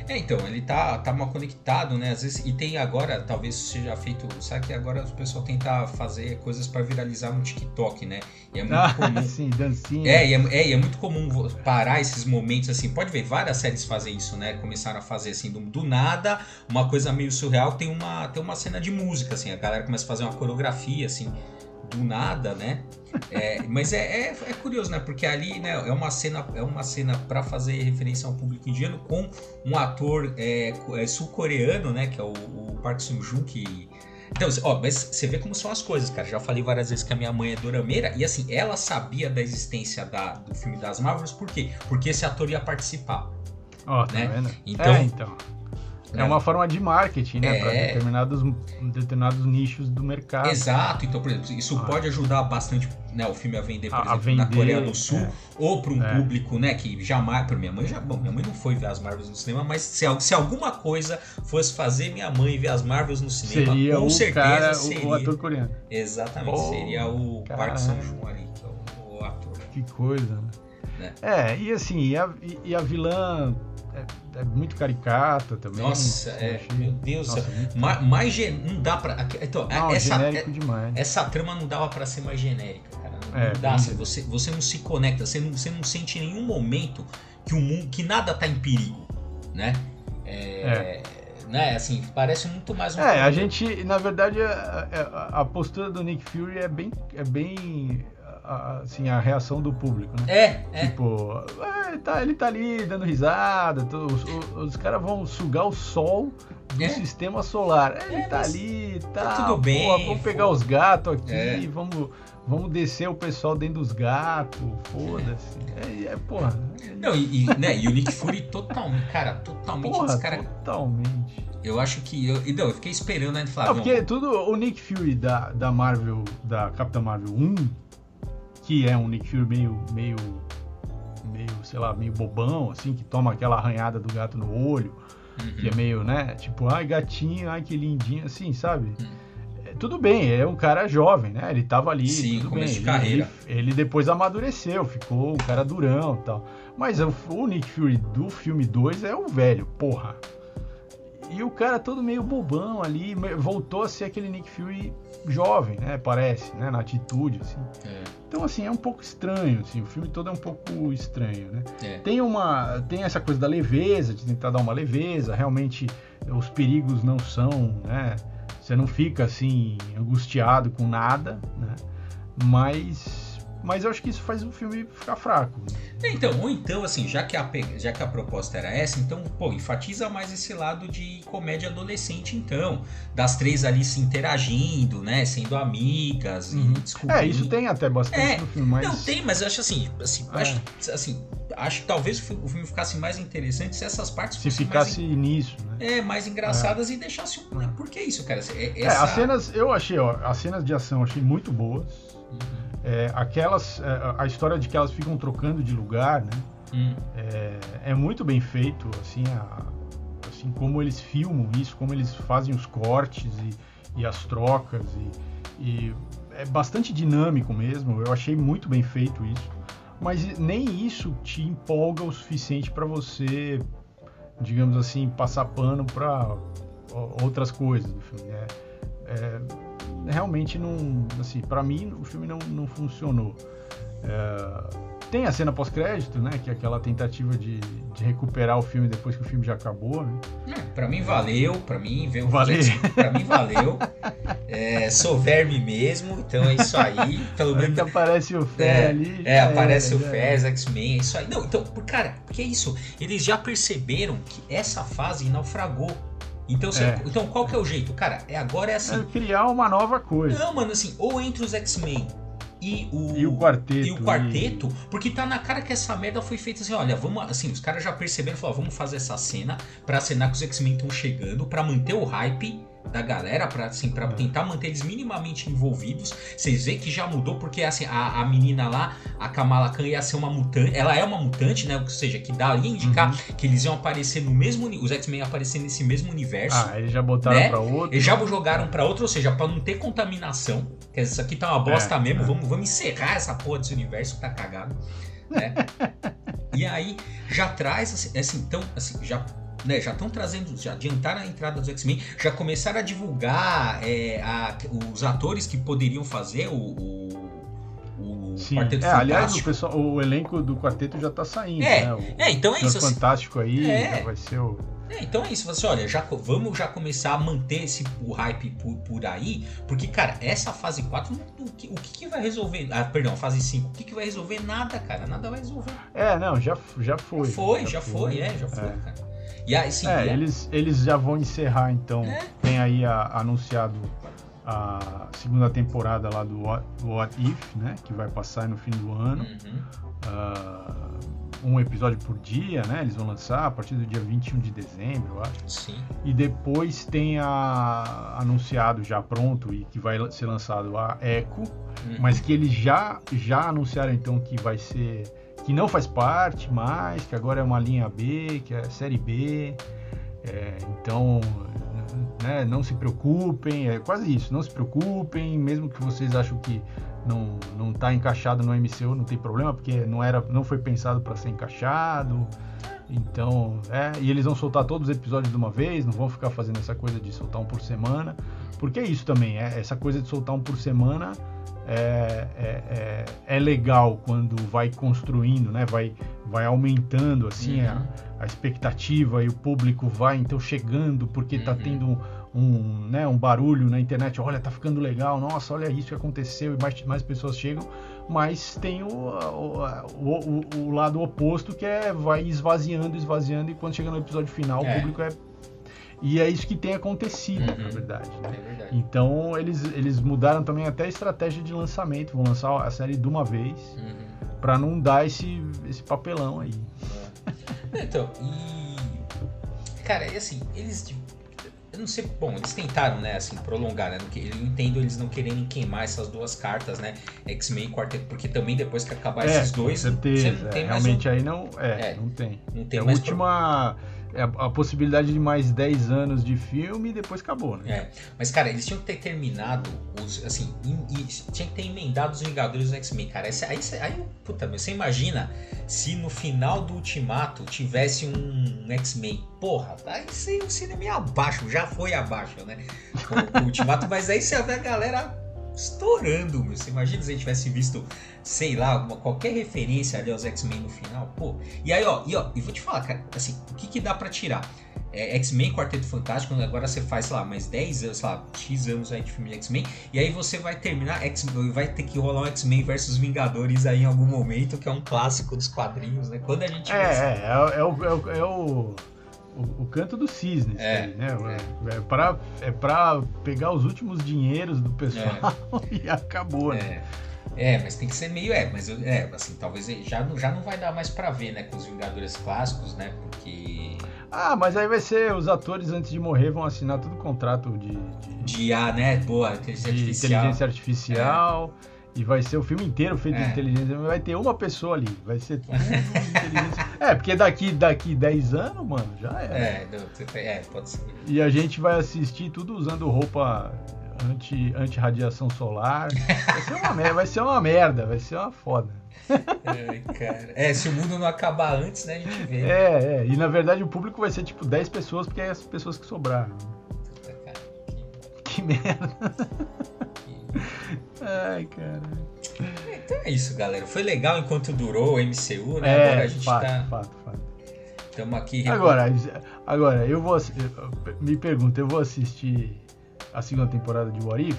[SPEAKER 2] É, então, ele tá, tá mal conectado, né? Às vezes, e tem agora, talvez seja feito. Sabe que agora o pessoal tenta fazer coisas para viralizar no TikTok, né?
[SPEAKER 1] E é muito ah, comum. Sim, dancinha.
[SPEAKER 2] É, e é, é, e é muito comum parar esses momentos assim. Pode ver, várias séries fazem isso, né? Começaram a fazer assim, do, do nada, uma coisa meio surreal, tem uma, tem uma cena de música, assim. A galera começa a fazer uma coreografia, assim do nada, né? É, mas é, é, é, curioso, né? Porque ali né, é uma cena é uma cena para fazer referência ao público indiano com um ator é, é, sul-coreano, né? Que é o, o Park Sung Joon que então, ó, mas você vê como são as coisas, cara. Já falei várias vezes que a minha mãe é dorameira e assim, ela sabia da existência da, do filme das Marvels, por quê? Porque esse ator ia participar.
[SPEAKER 1] Ó, oh, tá
[SPEAKER 2] né?
[SPEAKER 1] vendo?
[SPEAKER 2] Então,
[SPEAKER 1] é, então. É uma forma de marketing, né? É... Para determinados, determinados nichos do mercado.
[SPEAKER 2] Exato. Então, por exemplo, isso ah. pode ajudar bastante né, o filme a vender, por a, exemplo, vender, na Coreia do Sul, é. ou para um é. público, né, que jamais. Para minha mãe já. Bom, minha mãe não foi ver as Marvels no cinema, mas se, se alguma coisa fosse fazer minha mãe ver as Marvels no cinema,
[SPEAKER 1] seria
[SPEAKER 2] com
[SPEAKER 1] o
[SPEAKER 2] certeza
[SPEAKER 1] cara,
[SPEAKER 2] seria.
[SPEAKER 1] O ator coreano.
[SPEAKER 2] Exatamente, oh, seria o Park São-joon ali, que é o, o, ator.
[SPEAKER 1] Que coisa, né? né? É, e assim, e a, e a vilã é, é, muito caricata também.
[SPEAKER 2] Nossa, é, meu Deus do céu. Mais, mais não dá pra. Então, não, essa,
[SPEAKER 1] genérico é, demais.
[SPEAKER 2] essa trama não dava pra ser mais genérica, cara. Não, é, dá, você, você, você não se conecta, você não, você não sente em nenhum momento que o mundo, que nada tá em perigo, né? É, é. Né, assim, parece muito mais um.
[SPEAKER 1] É, a gente, na verdade, a, a, a postura do Nick Fury é bem, é bem a, assim, a reação do público, né?
[SPEAKER 2] É, é.
[SPEAKER 1] Tipo, é, tá, ele tá ali dando risada, os, os, os caras vão sugar o sol do é. sistema solar. É, ele é, tá ali, tá, tá
[SPEAKER 2] tudo bem.
[SPEAKER 1] Vamos pegar os gatos aqui, é. vamos, vamos descer o pessoal dentro dos gatos, foda-se. É, é, porra.
[SPEAKER 2] Não, e, e, né, e o Nick Fury totalmente, cara, totalmente
[SPEAKER 1] porra,
[SPEAKER 2] cara,
[SPEAKER 1] Totalmente.
[SPEAKER 2] Eu acho que. Eu, não, eu fiquei esperando ainda falar.
[SPEAKER 1] Não, porque tudo. O Nick Fury da, da Marvel, da Capitã Marvel 1 que é um Nick Fury meio, meio, meio, sei lá, meio bobão, assim, que toma aquela arranhada do gato no olho, uhum. que é meio, né, tipo, ai gatinho, ai que lindinho, assim, sabe? Uhum. É, tudo bem, é um cara jovem, né? Ele tava ali,
[SPEAKER 2] Sim,
[SPEAKER 1] tudo bem.
[SPEAKER 2] De carreira.
[SPEAKER 1] Ele, ele, depois amadureceu, ficou um cara durão e tal. Mas o, o Nick Fury do filme 2 é o velho, porra. E o cara todo meio bobão ali, voltou a ser aquele Nick Fury jovem, né? Parece, né? Na atitude, assim. É. Então, assim, é um pouco estranho, assim. O filme todo é um pouco estranho, né? É. Tem uma... Tem essa coisa da leveza, de tentar dar uma leveza. Realmente, os perigos não são, né? Você não fica, assim, angustiado com nada, né? Mas mas eu acho que isso faz o filme ficar fraco.
[SPEAKER 2] Então, ou então, assim, já que, a, já que a proposta era essa, então, pô, enfatiza mais esse lado de comédia adolescente, então. Das três ali se interagindo, né? Sendo amigas
[SPEAKER 1] uhum. e descobrindo. É, isso tem até bastante é, no filme, mas.
[SPEAKER 2] Não, tem, mas eu acho assim, assim, é. acho, assim, acho que talvez o filme ficasse mais interessante se essas partes
[SPEAKER 1] Se ficasse
[SPEAKER 2] mais,
[SPEAKER 1] nisso, né?
[SPEAKER 2] É, mais engraçadas é. e deixasse um. Né? Por que isso, cara?
[SPEAKER 1] É, essa... É, as cenas, eu achei, ó, as cenas de ação eu achei muito boas. Uhum. É, aquelas, é, a história de que elas ficam trocando de lugar, né? Hum. É, é, muito bem feito, assim, a, assim como eles filmam isso, como eles fazem os cortes e, e as trocas e, e, é bastante dinâmico mesmo. Eu achei muito bem feito isso, mas nem isso te empolga o suficiente para você, digamos assim, passar pano para outras coisas do filme. É, é realmente não, assim, para mim o filme não, não funcionou. É, tem a cena pós-crédito, né? Que é aquela tentativa de, de, recuperar o filme depois que o filme já acabou, né?
[SPEAKER 2] É, pra mim valeu, pra mim veio valeu. Pra mim valeu. É, sou verme mesmo, então é isso aí.
[SPEAKER 1] Pelo menos. que aparece o Fé
[SPEAKER 2] é,
[SPEAKER 1] ali.
[SPEAKER 2] É, aparece o Fé, X-Men, é isso aí. Não, então, cara, porque é isso? Eles já perceberam que essa fase naufragou. Então, você, é. então qual que é o jeito? Cara, é agora é assim. É
[SPEAKER 1] criar uma nova coisa.
[SPEAKER 2] Não, mano, assim, ou entre os X-Men e o,
[SPEAKER 1] e o quarteto.
[SPEAKER 2] E o quarteto, e... porque tá na cara que essa merda foi feita assim, olha, vamos assim, os caras já perceberam, falaram, vamos fazer essa cena para cenar que os X-Men estão chegando, para manter o hype da galera para assim, para é. tentar manter eles minimamente envolvidos. Vocês veem que já mudou porque assim, a, a menina lá, a Kamala Khan ia ser uma mutante, ela é uma mutante, né? Ou seja, que dá a indicar uhum. que eles iam aparecer no mesmo os X-Men aparecer nesse mesmo universo.
[SPEAKER 1] Ah, eles já botaram né? para outro.
[SPEAKER 2] Eles já jogaram para outro, ou seja, para não ter contaminação. Que isso aqui tá uma bosta é, mesmo, é. vamos vamos encerrar essa porra desse universo que tá cagado, né? e aí já traz assim, assim então assim, já né, já estão trazendo, já adiantaram a entrada dos X-Men, já começaram a divulgar é, a, os atores que poderiam fazer o, o,
[SPEAKER 1] Sim. Quarteto é, Fantástico. Aliás, o, pessoal, o elenco do quarteto já está saindo,
[SPEAKER 2] é,
[SPEAKER 1] né?
[SPEAKER 2] O, é, então é isso.
[SPEAKER 1] O assim, Fantástico aí é, vai ser o.
[SPEAKER 2] É, então é isso, você olha, já, vamos já começar a manter esse, o hype por, por aí, porque, cara, essa fase 4, o que, o que, que vai resolver? Ah, perdão, fase 5, o que, que vai resolver? Nada, cara, nada vai resolver.
[SPEAKER 1] É, não, já, já foi.
[SPEAKER 2] Já foi, já, já foi, foi, é, já foi, é. cara. E aí, sim,
[SPEAKER 1] é, eles, eles já vão encerrar então. É? Tem aí a, anunciado a segunda temporada lá do What, What, If, né? Que vai passar no fim do ano. Uhum. Uh, um episódio por dia, né? Eles vão lançar a partir do dia 21 de dezembro, eu acho.
[SPEAKER 2] Sim.
[SPEAKER 1] E depois tem a anunciado já pronto e que vai ser lançado a Echo, uhum. mas que eles já já anunciaram então que vai ser que não faz parte mais, que agora é uma linha B, que é série B. É, então, né, não se preocupem, é quase isso, não se preocupem, mesmo que vocês acham que não não está encaixado no MCU, não tem problema, porque não era não foi pensado para ser encaixado. Então, é, e eles vão soltar todos os episódios de uma vez, não vão ficar fazendo essa coisa de soltar um por semana, porque é isso também, é, essa coisa de soltar um por semana é, é, é, é legal quando vai construindo, né? Vai, vai aumentando assim uhum. a, a, expectativa e o público vai então chegando porque está uhum. tendo um, um, né, um barulho na internet, olha, tá ficando legal, nossa, olha isso que aconteceu, e mais, mais pessoas chegam, mas tem o, o, o, o lado oposto que é vai esvaziando, esvaziando, e quando chega no episódio final, é. o público é e é isso que tem acontecido, uhum. na verdade, né? é verdade. Então eles, eles mudaram também até a estratégia de lançamento. Vão lançar a série de uma vez uhum. para não dar esse, esse papelão aí.
[SPEAKER 2] É. Então, e. Cara, é assim, eles eu não sei, bom, eles tentaram, né, assim, prolongar, né? Eu entendo eles não quererem queimar essas duas cartas, né? X-Men e Quarteto, porque também depois que acabar
[SPEAKER 1] é,
[SPEAKER 2] esses dois,
[SPEAKER 1] com certeza, você não tem é, realmente um... aí não, é, é, não tem. Não tem é a última pro é a possibilidade de mais 10 anos de filme e depois acabou, né?
[SPEAKER 2] É. Mas, cara, eles tinham que ter terminado os. Assim, tinha que ter emendado os Vingadores do X-Men, cara. Aí, aí, aí, puta, você imagina se no final do Ultimato tivesse um X-Men. Porra, aí o cinema ia abaixo, já foi abaixo, né? Com, o Ultimato, mas aí você vê a galera estourando, meu. Você imagina se a gente tivesse visto, sei lá, uma, qualquer referência ali aos X-Men no final, pô. E aí, ó, e ó, e vou te falar, cara, assim, o que que dá para tirar? É, X-Men Quarteto Fantástico, agora você faz, sei lá, mais 10 anos, sei lá, X anos aí de filme de X-Men, e aí você vai terminar, X vai ter que rolar um X-Men versus Vingadores aí em algum momento, que é um clássico dos quadrinhos, né? Quando a gente...
[SPEAKER 1] É, é, é, é, o, é, o, é o o, o, canto do cisne, é, aí, né? É, é para é pra pegar os últimos dinheiros do pessoal é. e acabou, né?
[SPEAKER 2] É. é, mas tem que ser meio. É, mas eu, é, assim, talvez já, já não vai dar mais para ver, né? Com os Vingadores clássicos, né? Porque.
[SPEAKER 1] Ah, mas aí vai ser. Os atores antes de morrer vão assinar todo o contrato de.
[SPEAKER 2] De, de A, né? Boa, inteligência de artificial.
[SPEAKER 1] Inteligência artificial. É. E vai ser o filme inteiro feito é. de inteligência. Vai ter uma pessoa ali. Vai ser tudo inteligência. É, porque daqui, daqui 10 anos, mano, já
[SPEAKER 2] era. É, é, pode ser.
[SPEAKER 1] E a gente vai assistir tudo usando roupa anti, anti-radiação solar. Vai ser uma merda, vai ser uma merda, vai ser uma foda.
[SPEAKER 2] Ai, cara. É, se o mundo não acabar antes, né, a gente vê.
[SPEAKER 1] É, é. E na verdade o público vai ser tipo 10 pessoas, porque é as pessoas que sobraram. Puta, cara, que... que merda. Ai, cara.
[SPEAKER 2] Então é isso, galera. Foi legal enquanto durou o MCU, né? É,
[SPEAKER 1] agora a gente fato, tá. Fato, fato.
[SPEAKER 2] Estamos aqui.
[SPEAKER 1] Agora, agora, eu vou. Me pergunta, eu vou assistir a segunda temporada de What If?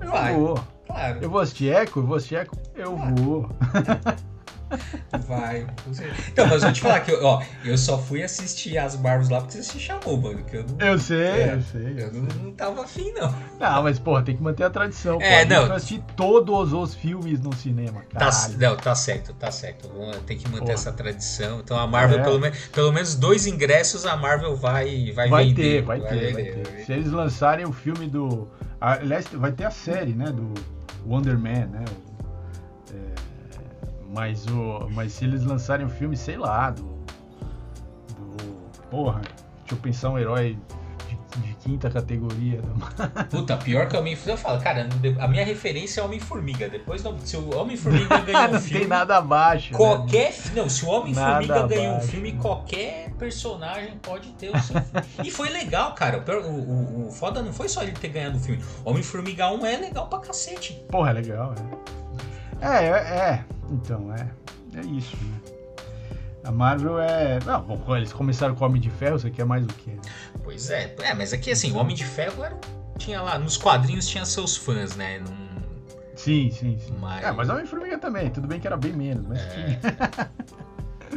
[SPEAKER 1] Eu Vai, vou. Claro. Eu vou assistir Echo? Eu vou assistir Echo? Eu claro. vou.
[SPEAKER 2] Vai. Então, mas vou te falar que eu, ó, eu só fui assistir as Marvels lá porque você se chamou, mano. Que eu, não,
[SPEAKER 1] eu sei, é, eu sei.
[SPEAKER 2] Eu, não, não tava afim, não.
[SPEAKER 1] Não, mas, porra, tem que manter a tradição. É, pô. não. Eu assistir todos os filmes no cinema,
[SPEAKER 2] cara. Tá, não, tá certo, tá certo. Tem que manter porra. essa tradição. Então a Marvel, é. pelo, menos, pelo menos dois ingressos, a Marvel vai, vai,
[SPEAKER 1] vai
[SPEAKER 2] vender.
[SPEAKER 1] Ter, vai, vai ter, vai ter. Vai Se eles lançarem o filme do. Aliás, vai ter a série, né? Do Wonder Man, né? Mas, o, mas se eles lançarem um filme, sei lá, do. do porra, deixa eu pensar um herói de, de quinta categoria.
[SPEAKER 2] Puta, pior que o Homem-Formiga. Eu falo, cara, a minha referência é Homem-Formiga. Depois, se o Homem-Formiga ganhar um filme.
[SPEAKER 1] Não tem nada abaixo.
[SPEAKER 2] Né? Qualquer. Né? Não, se o Homem-Formiga ganhar um filme, qualquer personagem pode ter o seu filme. E foi legal, cara. O, o, o foda não foi só ele ter ganhado o filme. Homem-Formiga 1 é legal pra cacete.
[SPEAKER 1] Porra, é legal, é. É, é. é. Então, é, é isso, né? A Marvel é. Não, bom, eles começaram com o Homem de Ferro, você quer mais o quê? Né?
[SPEAKER 2] Pois é, é, mas aqui assim, o Homem de Ferro era, tinha lá, nos quadrinhos tinha seus fãs, né? Num...
[SPEAKER 1] Sim, sim, sim. Mas... É, mas Homem-Formiga também, tudo bem que era bem menos, mas é...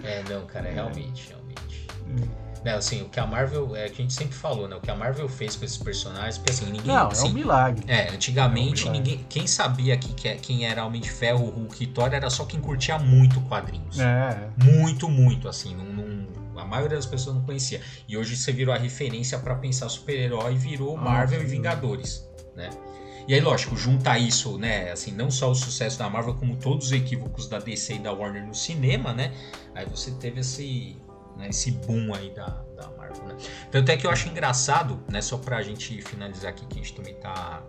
[SPEAKER 2] é, não, cara, realmente, realmente. Hum. É, assim, o que a Marvel, é que a gente sempre falou, né? O que a Marvel fez com esses personagens, porque assim, ninguém.
[SPEAKER 1] Não,
[SPEAKER 2] assim,
[SPEAKER 1] é um milagre.
[SPEAKER 2] É, antigamente, é um milagre. ninguém. Quem sabia que, que, quem era Homem de Ferro, Hulk e Thor era só quem curtia muito quadrinhos.
[SPEAKER 1] É.
[SPEAKER 2] Muito, muito, assim. Não, não, a maioria das pessoas não conhecia. E hoje você virou a referência para pensar super-herói e virou Marvel ah, e Vingadores, né? E aí, lógico, junta isso, né? Assim, não só o sucesso da Marvel, como todos os equívocos da DC e da Warner no cinema, né? Aí você teve esse, né, esse boom aí da, da Marvel, né? Tanto é que eu acho engraçado, né? Só pra gente finalizar aqui, que a gente também tá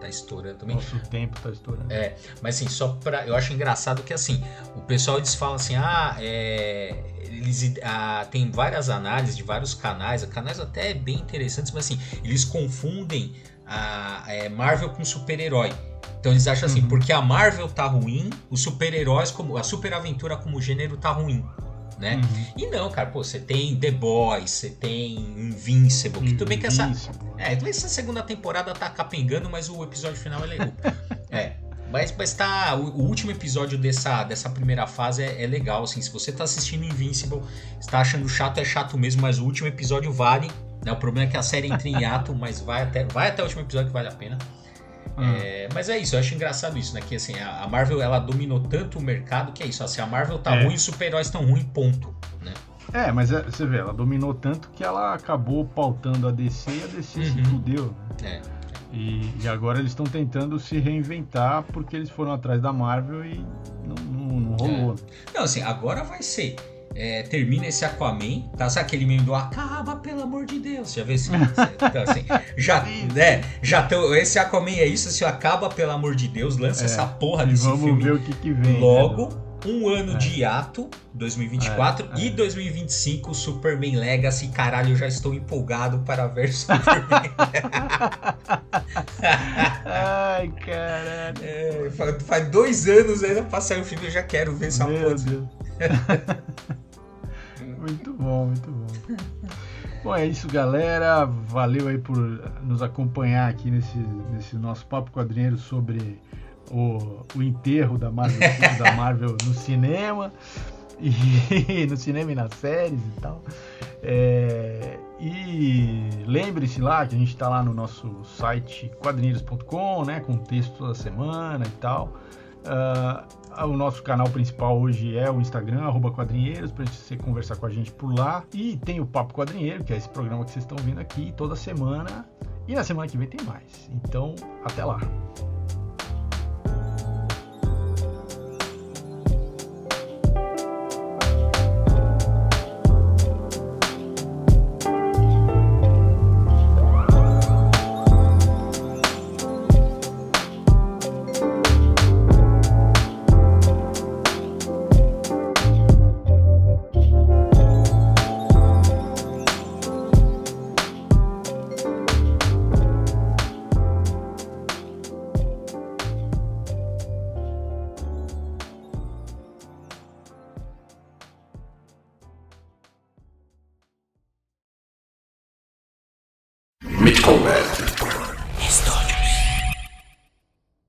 [SPEAKER 2] tá estourando também.
[SPEAKER 1] Nosso tempo tá estourando.
[SPEAKER 2] É, mas assim, só pra. Eu acho engraçado que assim, o pessoal eles falam assim, ah, é. Eles, ah, tem várias análises de vários canais, canais até bem interessantes, mas assim, eles confundem a, é, Marvel com super-herói. Então eles acham assim, uhum. porque a Marvel tá ruim, os super-heróis, como a super-aventura como gênero tá ruim. Né? Uhum. E não, cara, pô, você tem The Boys, você tem Invincible, que tudo bem que essa. É, essa segunda temporada tá capengando, mas o episódio final é legal. é. Mas, mas tá. O, o, último episódio dessa, dessa primeira fase é, é, legal, assim. Se você tá assistindo Invincible, está achando chato, é chato mesmo, mas o último episódio vale. Né? O problema é que a série entra em ato, mas vai até, vai até o último episódio que vale a pena. Hum. É, mas é isso, eu acho engraçado isso, né? Que assim, a Marvel ela dominou tanto o mercado que é isso. Assim, a Marvel tá é. ruim, os super-heróis estão ruins, ponto. Né?
[SPEAKER 1] É, mas é, você vê, ela dominou tanto que ela acabou pautando a DC e a DC uhum. se fudeu. Né? É. E, e, agora eles estão tentando se reinventar porque eles foram atrás da Marvel e não, não, não rolou.
[SPEAKER 2] É. Não, assim, agora vai ser é, termina esse Aquaman, tá? Sabe aquele meme do acaba, pelo amor de Deus? Já vê esse? então, assim, já, né? Já tô, esse Aquaman é isso, se acaba, pelo amor de Deus, lança é, essa porra desse
[SPEAKER 1] vamos
[SPEAKER 2] filme.
[SPEAKER 1] Vamos ver o que, que vem.
[SPEAKER 2] Logo, né? um ano é. de hiato, 2024, é, é. e 2025, Superman Legacy. Caralho, eu já estou empolgado para ver Superman.
[SPEAKER 1] Ai, caralho.
[SPEAKER 2] É, faz, dois anos ainda pra sair o filme, eu já quero ver essa
[SPEAKER 1] porra. muito bom, muito bom. Bom, é isso, galera. Valeu aí por nos acompanhar aqui nesse, nesse nosso papo quadrinheiro sobre o, o enterro da Marvel, da Marvel no cinema. E no cinema e nas séries e tal. É, e lembre-se lá que a gente está lá no nosso site quadrinheiros.com, né, com texto toda semana e tal. Uh, o nosso canal principal hoje é o Instagram, arroba quadrinheiros, para você conversar com a gente por lá. E tem o Papo Quadrinheiro, que é esse programa que vocês estão vendo aqui toda semana. E na semana que vem tem mais. Então, até lá.